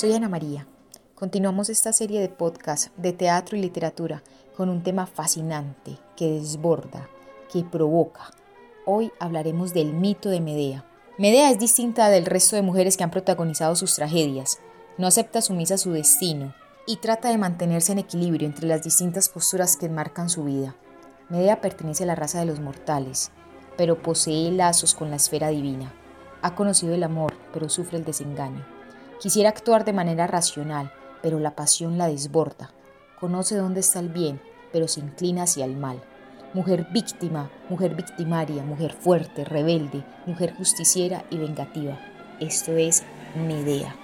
Soy Ana María. Continuamos esta serie de podcasts de teatro y literatura con un tema fascinante que desborda, que provoca. Hoy hablaremos del mito de Medea. Medea es distinta del resto de mujeres que han protagonizado sus tragedias. No acepta sumisa su destino y trata de mantenerse en equilibrio entre las distintas posturas que enmarcan su vida. Medea pertenece a la raza de los mortales, pero posee lazos con la esfera divina. Ha conocido el amor, pero sufre el desengaño. Quisiera actuar de manera racional, pero la pasión la desborda. Conoce dónde está el bien, pero se inclina hacia el mal. Mujer víctima, mujer victimaria, mujer fuerte, rebelde, mujer justiciera y vengativa. Esto es Medea.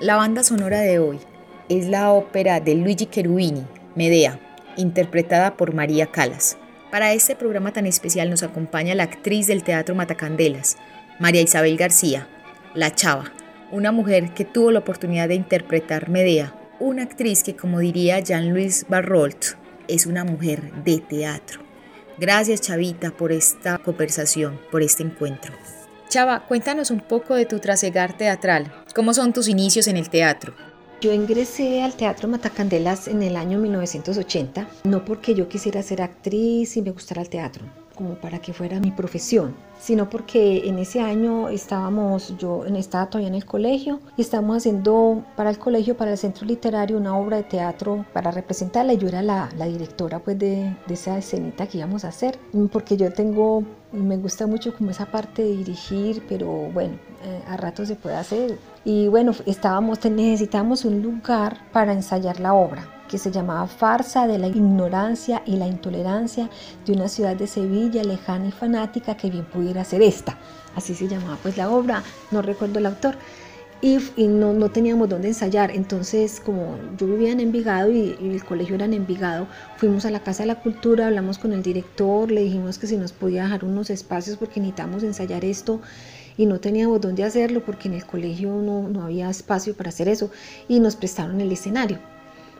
La banda sonora de hoy es la ópera de Luigi Cherubini, Medea, interpretada por María Calas. Para este programa tan especial nos acompaña la actriz del Teatro Matacandelas, María Isabel García, La Chava, una mujer que tuvo la oportunidad de interpretar Medea, una actriz que, como diría Jean-Louis Barrault, es una mujer de teatro. Gracias, Chavita, por esta conversación, por este encuentro. Chava, cuéntanos un poco de tu trasegar teatral. ¿Cómo son tus inicios en el teatro? Yo ingresé al Teatro Matacandelas en el año 1980, no porque yo quisiera ser actriz y me gustara el teatro, como para que fuera mi profesión, sino porque en ese año estábamos, yo estaba todavía en el colegio y estábamos haciendo para el colegio, para el centro literario, una obra de teatro para representarla yo era la, la directora pues de, de, esa escenita que íbamos a hacer, porque yo tengo, me gusta mucho como esa parte de dirigir, pero bueno, eh, a rato se puede hacer. Y bueno, estábamos, necesitamos un lugar para ensayar la obra que se llamaba Farsa de la ignorancia y la intolerancia de una ciudad de Sevilla lejana y fanática que bien pudiera ser esta. Así se llamaba pues la obra, no recuerdo el autor. Y, y no, no, teníamos dónde ensayar, entonces como yo vivía en Envigado y, y, el colegio era en Envigado, fuimos a la Casa de la Cultura, hablamos con el director, le dijimos que si nos podía dejar unos espacios porque necesitamos ensayar esto y no teníamos dónde hacerlo porque en el colegio no, no había espacio para hacer eso y nos prestaron el escenario.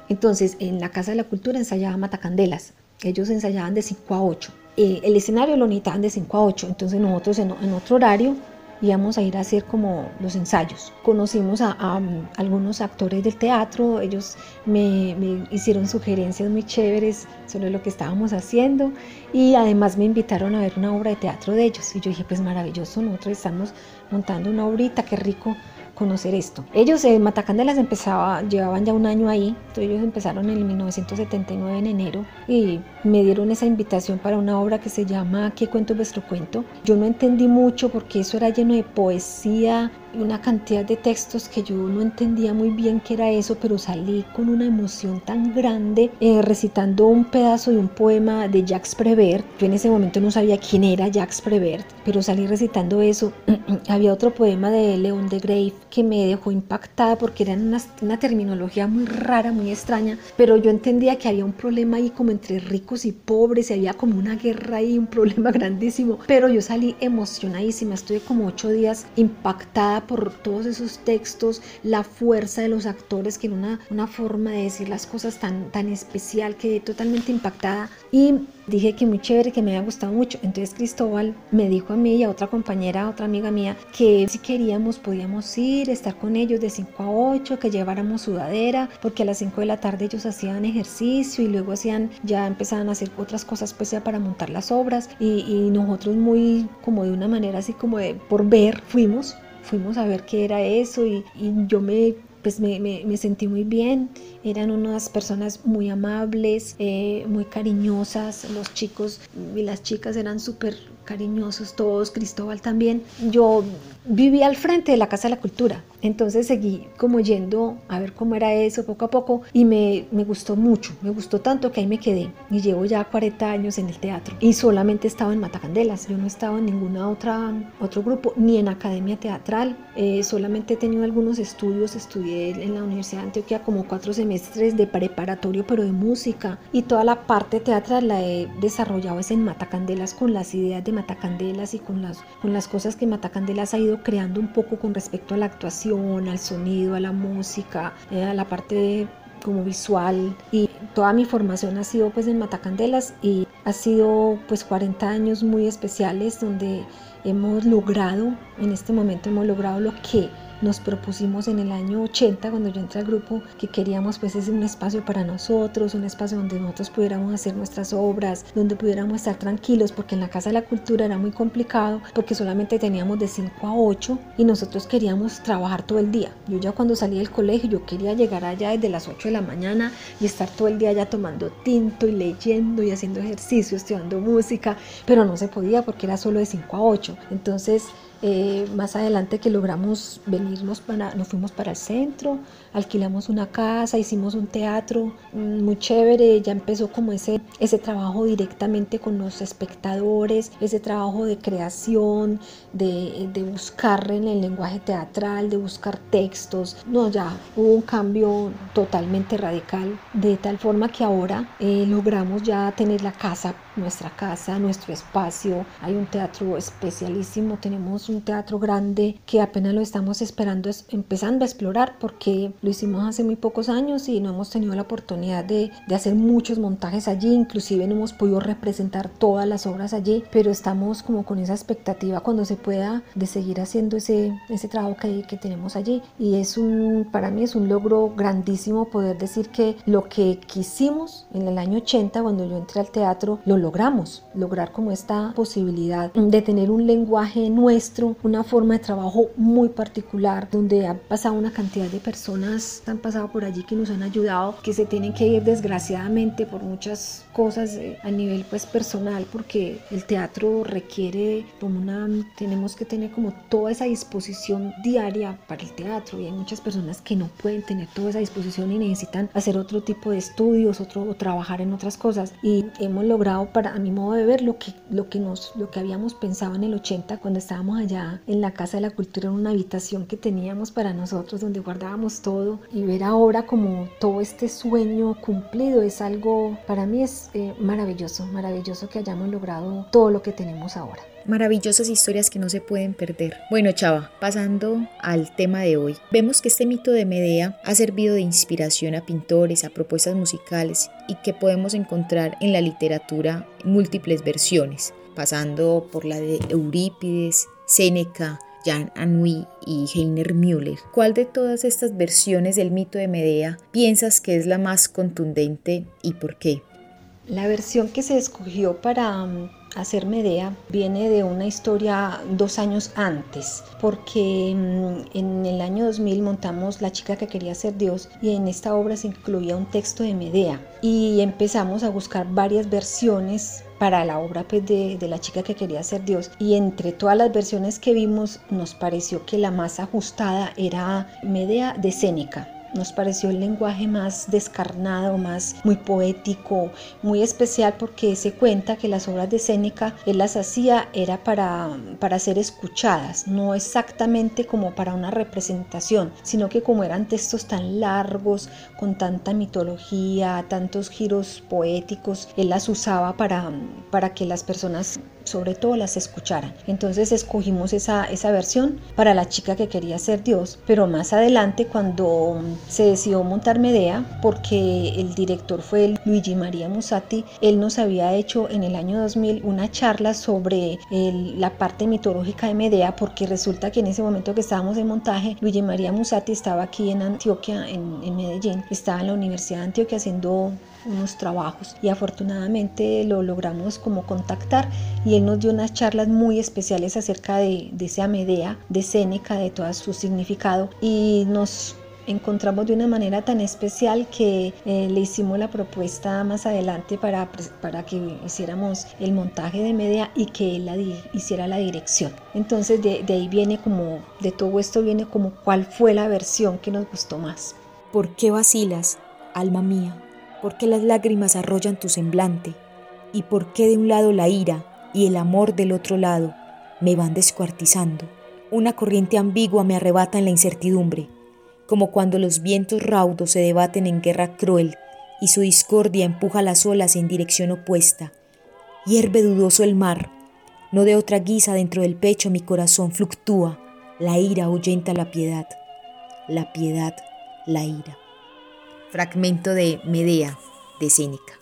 Entonces, en la Casa de la Cultura ensayaba Matacandelas. Ellos ensayaban de 5 a 8. Eh, el escenario lo necesitaban de 5 a 8. Entonces, nosotros en, en, otro horario íbamos a ir a hacer como los ensayos. Conocimos a, a algunos actores del teatro. Ellos me, me, hicieron sugerencias muy chéveres sobre lo que estábamos haciendo. Y además me invitaron a ver una obra de teatro de ellos. Y yo dije, pues maravilloso, nosotros estamos montando una obrita, qué rico conocer esto. Ellos en Matacandelas empezaba, llevaban ya un año ahí, entonces ellos empezaron en el 1979 en enero y me dieron esa invitación para una obra que se llama ¿Qué cuento es vuestro cuento? Yo no entendí mucho porque eso era lleno de poesía, una cantidad de textos que yo no entendía muy bien qué era eso, pero salí con una emoción tan grande eh, recitando un pedazo de un poema de Jacques Prévert. Yo en ese momento no sabía quién era Jacques Prévert, pero salí recitando eso. Había otro poema de León de Grave que me dejó impactada porque era una, una terminología muy rara, muy extraña, pero yo entendía que había un problema ahí como entre ricos y pobres, y había como una guerra ahí, un problema grandísimo, pero yo salí emocionadísima, estuve como ocho días impactada por todos esos textos, la fuerza de los actores, que en una, una forma de decir las cosas tan, tan especial, quedé totalmente impactada. Y dije que muy chévere, que me había gustado mucho. Entonces Cristóbal me dijo a mí y a otra compañera, otra amiga mía, que si queríamos podíamos ir, estar con ellos de 5 a 8, que lleváramos sudadera, porque a las 5 de la tarde ellos hacían ejercicio y luego hacían, ya empezaban a hacer otras cosas pues ya para montar las obras y, nosotros muy como de una manera así como de por ver fuimos fuimos a ver qué era eso y yo me pues me, me, me, sentí muy bien. Eran unas personas muy amables, eh, muy cariñosas. Los chicos y las chicas eran súper cariñosos todos, Cristóbal también. Yo vivía al frente de la Casa de la Cultura, entonces seguí como yendo a ver cómo era eso poco a poco y me, me gustó mucho, me gustó tanto que ahí me quedé y llevo ya 40 años en el teatro y solamente estaba en Matacandelas, yo no estaba en ninguna otra otro grupo ni en academia teatral, eh, solamente he tenido algunos estudios, estudié en la Universidad de Antioquia como cuatro semestres de preparatorio pero de música y toda la parte teatral la he desarrollado es en Matacandelas con las ideas de Matacandelas y con las, con las cosas que Matacandelas ha ido creando un poco con respecto a la actuación, al sonido, a la música, eh, a la parte como visual. Y toda mi formación ha sido pues en Matacandelas y ha sido pues 40 años muy especiales donde hemos logrado, en este momento hemos logrado lo que nos propusimos en el año 80, cuando yo entré al grupo, que queríamos pues ese un espacio para nosotros, un espacio donde nosotros pudiéramos hacer nuestras obras, donde pudiéramos estar tranquilos, porque en la Casa de la Cultura era muy complicado, porque solamente teníamos de 5 a 8 y nosotros queríamos trabajar todo el día. Yo ya cuando salí del colegio, yo quería llegar allá desde las 8 de la mañana y estar todo el día allá tomando tinto y leyendo y haciendo ejercicio, estudiando música, pero no se podía porque era solo de 5 a 8. Entonces, eh, más adelante que logramos venirnos para, nos fuimos para el centro, alquilamos una casa, hicimos un teatro mm, muy chévere, ya empezó como ese, ese trabajo directamente con los espectadores, ese trabajo de creación, de, de buscar en el lenguaje teatral, de buscar textos, no, ya hubo un cambio totalmente radical, de tal forma que ahora eh, logramos ya tener la casa, nuestra casa, nuestro espacio, hay un teatro especialísimo, tenemos un teatro grande que apenas lo estamos esperando, es, empezando a explorar porque lo hicimos hace muy pocos años y no hemos tenido la oportunidad de, de hacer muchos montajes allí, inclusive no hemos podido representar todas las obras allí, pero estamos como con esa expectativa cuando se pueda de seguir haciendo ese, ese trabajo que, que tenemos allí. Y es un, para mí es un logro grandísimo poder decir que lo que quisimos en el año 80 cuando yo entré al teatro lo logramos, lograr como esta posibilidad de tener un lenguaje nuestro una forma de trabajo muy particular, donde ha pasado una cantidad de personas, han pasado por allí que nos han ayudado, que se tienen que ir desgraciadamente por muchas cosas eh, a nivel pues personal, porque el teatro requiere como una, tenemos que tener como toda esa disposición diaria para el teatro y hay muchas personas que no pueden tener toda esa disposición y necesitan hacer otro tipo de estudios, otro o trabajar en otras cosas y hemos logrado para a mi modo de ver lo que lo que nos lo que habíamos pensado en el 80 cuando estábamos allá en la Casa de la Cultura, en una habitación que teníamos para nosotros donde guardábamos todo y ver ahora como todo este sueño cumplido es algo, para mí es eh, maravilloso, maravilloso que hayamos logrado todo lo que tenemos ahora. Maravillosas historias que no se pueden perder. Bueno, Chava, pasando al tema de hoy, vemos que este mito de Medea ha servido de inspiración a pintores, a propuestas musicales y que podemos encontrar en la literatura múltiples versiones pasando por la de Eurípides, Séneca, Jan Anui y Heiner Müller. ¿Cuál de todas estas versiones del mito de Medea piensas que es la más contundente y por qué? La versión que se escogió para mm, hacer Medea viene de una historia dos años antes, porque mm, en el año 2000 montamos La chica que quería ser Dios y en esta obra se incluía un texto de Medea y empezamos a buscar varias versiones para la obra pues, de, de, la chica que quería ser Dios. Y entre todas las versiones que vimos, nos pareció que la más ajustada era Medea de Séneca nos pareció el lenguaje más descarnado, más muy poético, muy especial porque se cuenta que las obras de Séneca él las hacía era para, para ser escuchadas, no exactamente como para una representación, sino que como eran textos tan largos, con tanta mitología, tantos giros poéticos, él las usaba para, para que las personas sobre todo las escucharan. Entonces escogimos esa, esa versión para la chica que quería ser Dios, pero más adelante cuando se decidió montar Medea, porque el director fue Luigi María Musatti, él nos había hecho en el año 2000 una charla sobre la parte mitológica de Medea, porque resulta que en ese momento que estábamos en montaje, Luigi María Musatti estaba aquí en Antioquia, en, Medellín, estaba en la Universidad de Antioquia haciendo unos trabajos y afortunadamente lo logramos como contactar y él nos dio unas charlas muy especiales acerca de, de esa Medea, de Séneca, de todo su significado y nos encontramos de una manera tan especial que eh, le hicimos la propuesta más adelante para, para que hiciéramos el montaje de media y que él la hiciera la dirección. Entonces de, de ahí viene como, de todo esto viene como cuál fue la versión que nos gustó más. ¿Por qué vacilas, alma mía? ¿Por qué las lágrimas arrollan tu semblante? ¿Y por qué de un lado la ira y el amor del otro lado me van descuartizando? Una corriente ambigua me arrebata en la incertidumbre, como cuando los vientos raudos se debaten en guerra cruel y su discordia empuja las olas en dirección opuesta. Hierve dudoso el mar, no de otra guisa dentro del pecho mi corazón fluctúa, la ira ahuyenta la piedad, la piedad la ira. Fragmento de Medea de Cínica.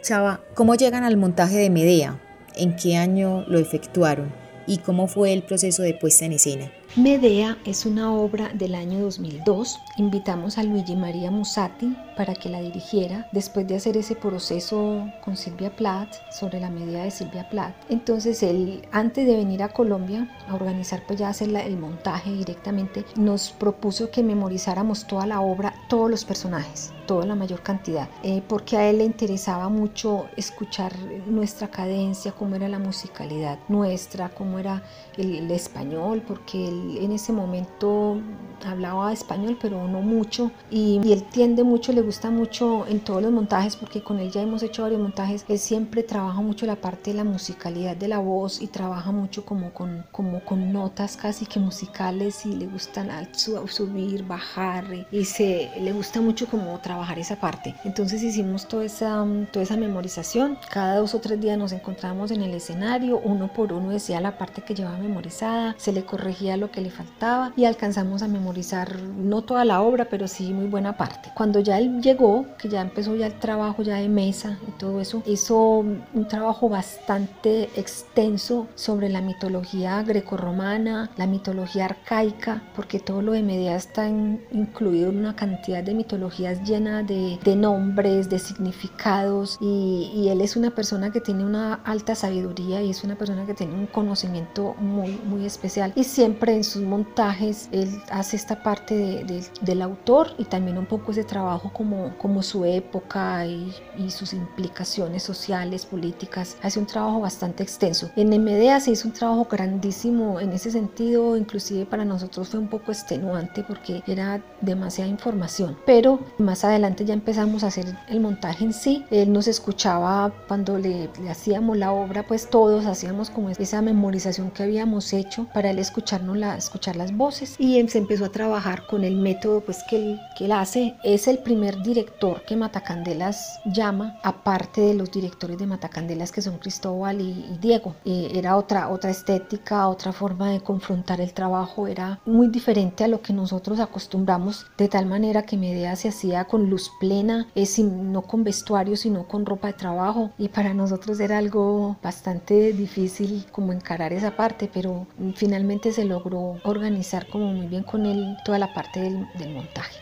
Chava, ¿cómo llegan al montaje de Medea? ¿En qué año lo efectuaron? ¿Y cómo fue el proceso de puesta en escena? Medea es una obra del año 2002. Invitamos a Luigi María Musatti para que la dirigiera después de hacer ese proceso con Silvia Plath sobre la Medea de Silvia Plath. Entonces él, antes de venir a Colombia a organizar, pues ya hacer el montaje directamente, nos propuso que memorizáramos toda la obra, todos los personajes toda la mayor cantidad, eh, porque a él le interesaba mucho escuchar nuestra cadencia, cómo era la musicalidad nuestra, cómo era el, español, porque él en ese momento hablaba español, pero no mucho, y, él tiende mucho, le gusta mucho en todos los montajes, porque con él ya hemos hecho varios montajes, él siempre trabaja mucho la parte de la musicalidad de la voz y trabaja mucho como con, como con notas casi que musicales y le gustan subir, bajar, y se, le gusta mucho como trabajar esa parte. Entonces hicimos toda esa, toda esa memorización. Cada dos o tres días nos encontramos en el escenario, uno por uno decía la parte que llevaba memorizada, se le corregía lo que le faltaba y alcanzamos a memorizar no toda la obra, pero sí muy buena parte. Cuando ya él llegó, que ya empezó ya el trabajo ya de mesa y todo eso, hizo un trabajo bastante extenso sobre la mitología grecorromana, la mitología arcaica, porque todo lo de Medea está incluido en una cantidad de mitologías llenas de, nombres, de significados y, él es una persona que tiene una alta sabiduría y es una persona que tiene un conocimiento muy, muy especial y siempre en sus montajes él hace esta parte del autor y también un poco ese trabajo como, como su época y, sus implicaciones sociales, políticas, hace un trabajo bastante extenso. En MDA se hizo un trabajo grandísimo en ese sentido, inclusive para nosotros fue un poco extenuante porque era demasiada información, pero más adelante ya empezamos a hacer el montaje en sí. Él nos escuchaba cuando le, hacíamos la obra, pues todos hacíamos como esa memorización que habíamos hecho para él escucharnos la, escuchar las voces y se empezó a trabajar con el método pues que él, que él hace. Es el primer director que Matacandelas llama, aparte de los directores de Matacandelas que son Cristóbal y, Diego. Eh, era otra, otra estética, otra forma de confrontar el trabajo, era muy diferente a lo que nosotros acostumbramos, de tal manera que Medea se hacía con luz plena, es no con vestuario, sino con ropa de trabajo. Y para nosotros era algo bastante difícil como encarar esa parte, pero finalmente se logró organizar como muy bien con él toda la parte del, del montaje.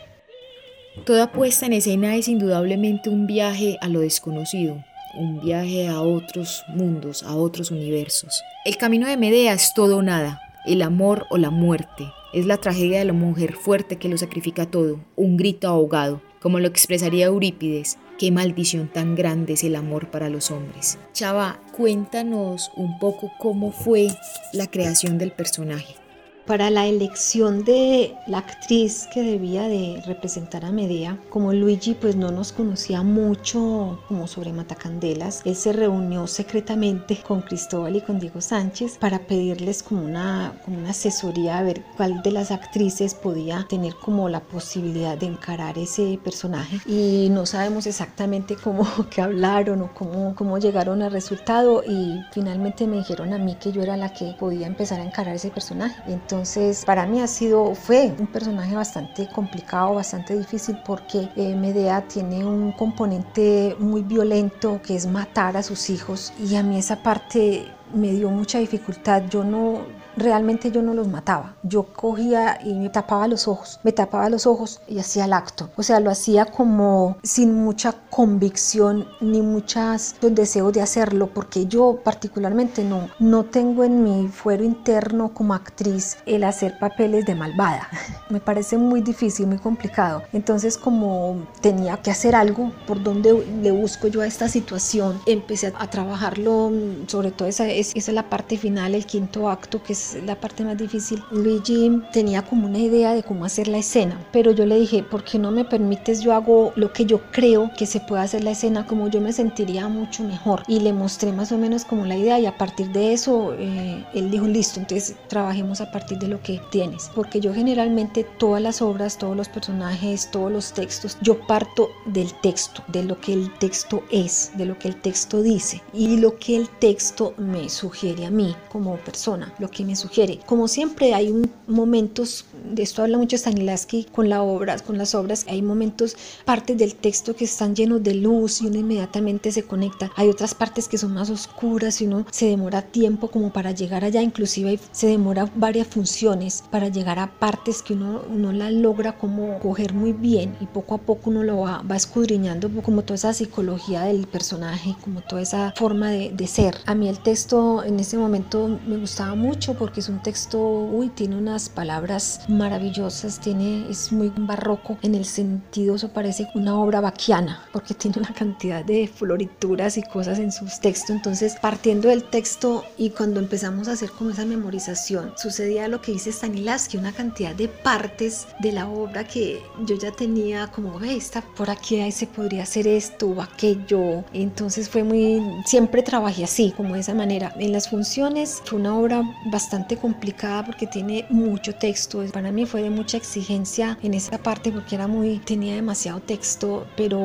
Toda puesta en escena es indudablemente un viaje a lo desconocido, un viaje a otros mundos, a otros universos. El camino de Medea es todo o nada, el amor o la muerte. Es la tragedia de la mujer fuerte que lo sacrifica todo, un grito ahogado, como lo expresaría Eurípides, qué maldición tan grande es el amor para los hombres. Chava, cuéntanos un poco cómo fue la creación del personaje para la elección de la actriz que debía de representar a Medea, como Luigi pues no nos conocía mucho como sobre Matacandelas, él se reunió secretamente con Cristóbal y con Diego Sánchez para pedirles como una, como una asesoría a ver cuál de las actrices podía tener como la posibilidad de encarar ese personaje y no sabemos exactamente cómo que hablaron o cómo, cómo llegaron al resultado y finalmente me dijeron a mí que yo era la que podía empezar a encarar ese personaje. Entonces, para mí ha sido, fue un personaje bastante complicado, bastante difícil porque eh, Medea tiene un componente muy violento que es matar a sus hijos y a mí esa parte me dio mucha dificultad. Yo no, realmente yo no los mataba. Yo cogía y me tapaba los ojos, me tapaba los ojos y hacía el acto. O sea, lo hacía como sin mucha convicción ni muchos deseos de hacerlo, porque yo particularmente no, no tengo en mi fuero interno como actriz el hacer papeles de malvada. me parece muy difícil, muy complicado. Entonces, como tenía que hacer algo por donde le busco yo a esta situación, empecé a trabajarlo, sobre todo esa, esa es la parte final, el quinto acto, que es la parte más difícil. Luigi tenía como una idea de cómo hacer la escena, pero yo le dije, ¿por qué no me permites? Yo hago lo que yo creo que se puede hacer la escena, como yo me sentiría mucho mejor. Y le mostré más o menos como la idea y a partir de eso eh, él dijo, listo, entonces trabajemos a partir de lo que tienes. Porque yo generalmente todas las obras, todos los personajes, todos los textos, yo parto del texto, de lo que el texto es, de lo que el texto dice y lo que el texto me sugiere a mí como persona, lo que me sugiere. Como siempre hay momentos de esto habla mucho Stanislavski con la obra, con las obras, hay momentos, partes del texto que están llenos de luz y uno inmediatamente se conecta. Hay otras partes que son más oscuras y uno se demora tiempo como para llegar allá, inclusive se demora varias funciones para llegar a partes que uno no la logra como coger muy bien y poco a poco uno lo va, va escudriñando como toda esa psicología del personaje, como toda esa forma de, de ser. A mí el texto en ese momento me gustaba mucho porque es un texto, uy, tiene palabras maravillosas, tiene, es muy barroco en el sentido, eso parece una obra vaquiana, porque tiene una cantidad de florituras y cosas en sus textos. Entonces, partiendo del texto y cuando empezamos a hacer como esa memorización, sucedía lo que dice Stanislavski, una cantidad de partes de la obra que yo ya tenía como, ve, esta por aquí ahí se podría hacer esto o aquello. Entonces fue muy, siempre trabajé así, como de esa manera. En las funciones fue una obra bastante complicada porque tiene mucho texto. Para mí fue de mucha exigencia en esa parte porque era muy, tenía demasiado texto, pero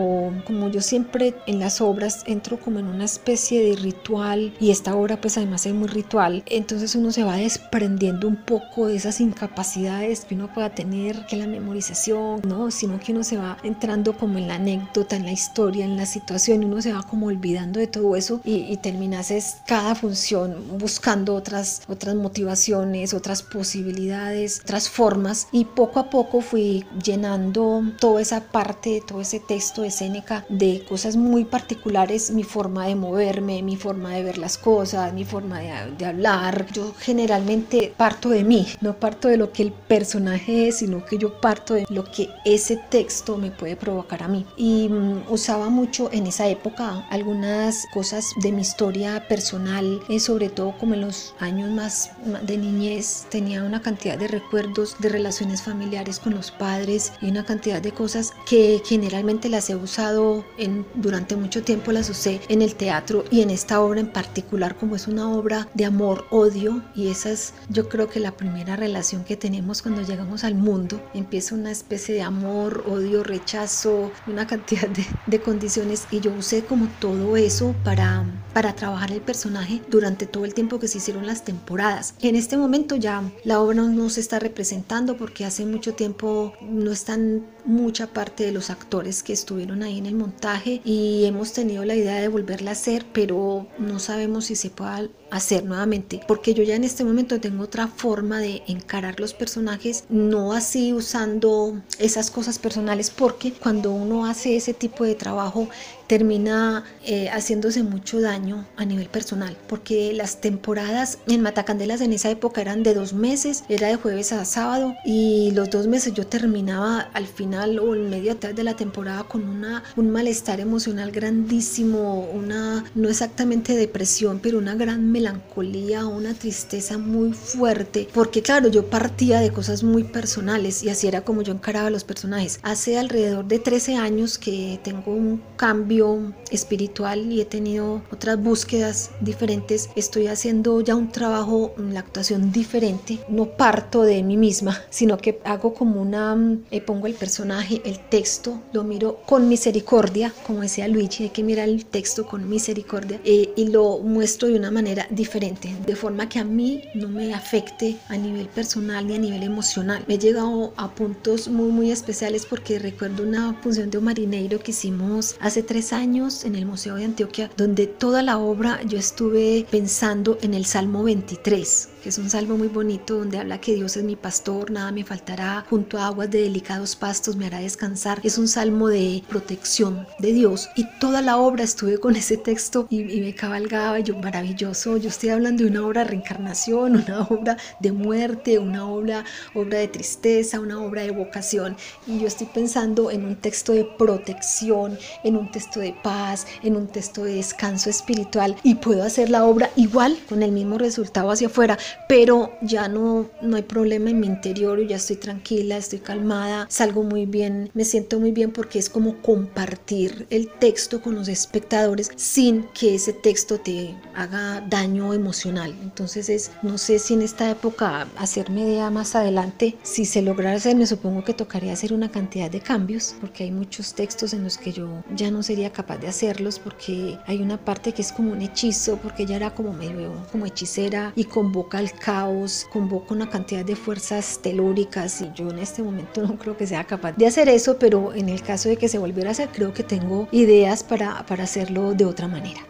como yo siempre en las obras entro como en una especie de ritual y esta obra pues además es muy ritual, entonces uno se va desprendiendo un poco de esas incapacidades que uno pueda tener, que la memorización, no, sino que uno se va entrando como en la anécdota, en la historia, en la situación, uno se va como olvidando de todo eso y, y terminas cada función buscando otras, otras motivaciones, otras posibilidades, otras formas y poco a poco fui llenando toda esa parte, todo ese texto de Seneca de cosas muy particulares, mi forma de moverme, mi forma de ver las cosas, mi forma de, de hablar. Yo generalmente parto de mí, no parto de lo que el personaje es, sino que yo parto de lo que ese texto me puede provocar a mí. Y um, usaba mucho en esa época algunas cosas de mi historia personal, eh, sobre todo como en los años más de niñez, tenía una cantidad de recuerdos de relaciones familiares con los padres y una cantidad de cosas que generalmente las he usado en, durante mucho tiempo, las usé en el teatro y en esta obra en particular como es una obra de amor, odio y esa es yo creo que la primera relación que tenemos cuando llegamos al mundo. Empieza una especie de amor, odio, rechazo, una cantidad de, de condiciones y yo usé como todo eso para, para trabajar el personaje durante todo el tiempo que se hicieron las temporadas. En este momento ya la obra no se está representando porque hace mucho tiempo no están mucha parte de los actores que estuvieron ahí en el montaje y hemos tenido la idea de volverla a hacer, pero no sabemos si se pueda hacer nuevamente, porque yo ya en este momento tengo otra forma de encarar los personajes, no así usando esas cosas personales, porque cuando uno hace ese tipo de trabajo termina eh, haciéndose mucho daño a nivel personal, porque las temporadas en Matacandelas en esa época eran de dos meses, era de jueves a sábado y los dos meses yo terminaba al final o en media tarde de la temporada con una, un malestar emocional grandísimo, una no exactamente depresión, pero una gran melancolía, una tristeza muy fuerte, porque claro, yo partía de cosas muy personales y así era como yo encaraba a los personajes. Hace alrededor de 13 años que tengo un cambio espiritual y he tenido otras búsquedas diferentes. Estoy haciendo ya un trabajo en la actuación diferente. No parto de mí misma, sino que hago como una, eh, pongo el personaje, el texto, lo miro con misericordia, como decía Luigi, hay que mirar el texto con misericordia eh, y lo muestro de una manera diferente, de forma que a mí no me afecte a nivel personal ni a nivel emocional. Me he llegado a puntos muy, muy especiales porque recuerdo una función de un marineiro que hicimos hace tres años en el Museo de Antioquia, donde toda la obra yo estuve pensando en el Salmo 23, es un salmo muy bonito donde habla que Dios es mi pastor, nada me faltará, junto a aguas de delicados pastos me hará descansar. Es un salmo de protección de Dios y toda la obra estuve con ese texto y, y me cabalgaba, yo maravilloso, yo estoy hablando de una obra de reencarnación, una obra de muerte, una obra, obra de tristeza, una obra de vocación y yo estoy pensando en un texto de protección, en un texto de paz, en un texto de descanso espiritual y puedo hacer la obra igual con el mismo resultado hacia afuera, pero ya no, no hay problema en mi interior, ya estoy tranquila, estoy calmada, salgo muy bien, me siento muy bien porque es como compartir el texto con los espectadores sin que ese texto te haga daño emocional. Entonces es, no sé si en esta época hacerme idea más adelante, si se lograra hacer, me supongo que tocaría hacer una cantidad de cambios porque hay muchos textos en los que yo ya no sería capaz de hacerlos porque hay una parte que es como un hechizo, porque ella era como medio como hechicera y convoca al caos, convoca una cantidad de fuerzas telúricas y yo en este momento no creo que sea capaz de hacer eso, pero en el caso de que se volviera a hacer, creo que tengo ideas para, para hacerlo de otra manera.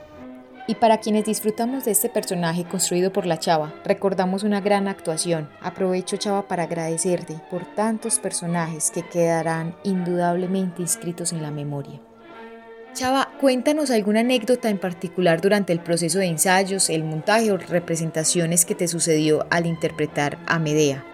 Y para quienes disfrutamos de este personaje construido por la Chava, recordamos una gran actuación. Aprovecho Chava para agradecerte por tantos personajes que quedarán indudablemente inscritos en la memoria. Chava, cuéntanos alguna anécdota en particular durante el proceso de ensayos, el montaje o representaciones que te sucedió al interpretar a Medea.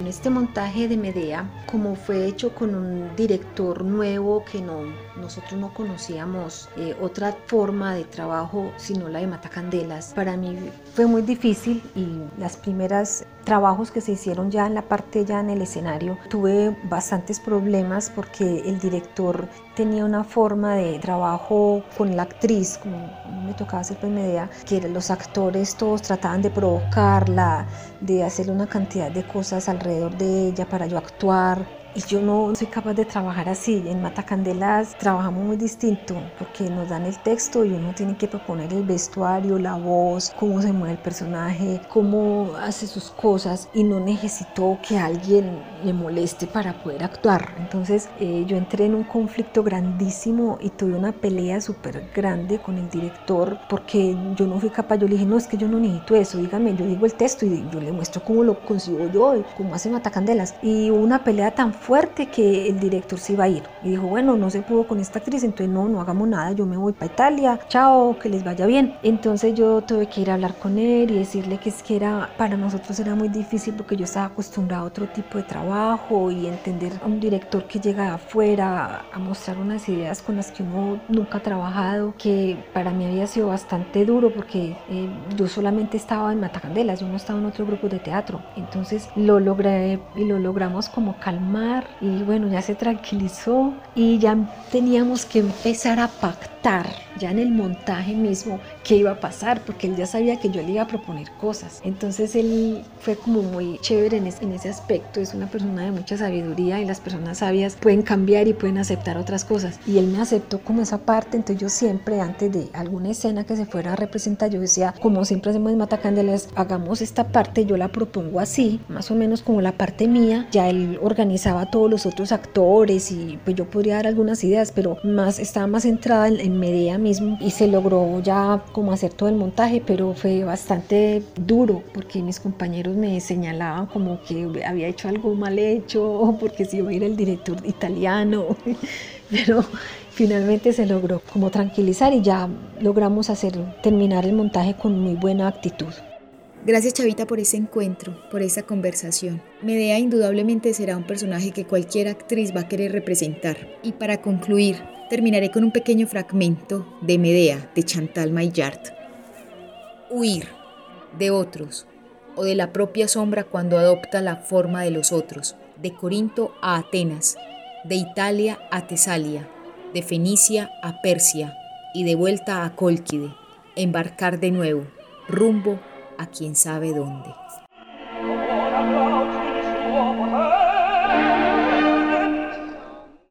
En este montaje de Medea, como fue hecho con un director nuevo que no, nosotros no conocíamos eh, otra forma de trabajo sino la de Matacandelas, para mí fue muy difícil y las primeras trabajos que se hicieron ya en la parte ya en el escenario. Tuve bastantes problemas porque el director tenía una forma de trabajo con la actriz como me tocaba hacer pues Medea que los actores todos trataban de provocarla de hacerle una cantidad de cosas alrededor de ella para yo actuar y yo no soy capaz de trabajar así. En Matacandelas trabajamos muy distinto porque nos dan el texto y uno tiene que proponer el vestuario, la voz, cómo se mueve el personaje, cómo hace sus cosas y no necesito que alguien le moleste para poder actuar. Entonces eh, yo entré en un conflicto grandísimo y tuve una pelea súper grande con el director porque yo no fui capaz. Yo le dije, no, es que yo no necesito eso, dígame, yo digo el texto y yo le muestro cómo lo consigo yo, cómo hace Matacandelas. Y hubo una pelea tan fuerte que el director se iba a ir. Y dijo, bueno, no se pudo con esta actriz, entonces no, no hagamos nada, yo me voy para Italia, chao, que les vaya bien. Entonces yo tuve que ir a hablar con él y decirle que es que era, para nosotros era muy difícil porque yo estaba acostumbrada a otro tipo de trabajo y entender a un director que llega afuera a mostrar unas ideas con las que uno nunca ha trabajado, que para mí había sido bastante duro porque eh, yo solamente estaba en Matacandelas, yo no estaba en otro grupo de teatro. Entonces lo logré y lo logramos como calmar y bueno, ya se tranquilizó y ya teníamos que empezar a pactar ya en el montaje mismo qué iba a pasar porque él ya sabía que yo le iba a proponer cosas. Entonces él fue como muy chévere en, en ese aspecto, es una persona de mucha sabiduría y las personas sabias pueden cambiar y pueden aceptar otras cosas. Y él me aceptó como esa parte, entonces yo siempre antes de alguna escena que se fuera a representar, yo decía, como siempre hacemos en Matacándelas, hagamos esta parte, yo la propongo así, más o menos como la parte mía, ya él organizaba todos los otros actores y pues yo podría dar algunas ideas, pero más estaba más centrada en, en Medea mismo y se logró ya como hacer todo el montaje, pero fue bastante duro porque mis compañeros me señalaban como que había hecho algo mal hecho porque si iba a ir el director italiano, pero finalmente se logró como tranquilizar y ya logramos hacer terminar el montaje con muy buena actitud. Gracias Chavita por ese encuentro, por esa conversación. Medea indudablemente será un personaje que cualquier actriz va a querer representar. Y para concluir, terminaré con un pequeño fragmento de Medea de Chantal Maillard. Huir de otros o de la propia sombra cuando adopta la forma de los otros, de Corinto a Atenas, de Italia a Tesalia, de Fenicia a Persia y de vuelta a Cólquide, embarcar de nuevo, rumbo a quién sabe dónde.